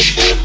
bitch.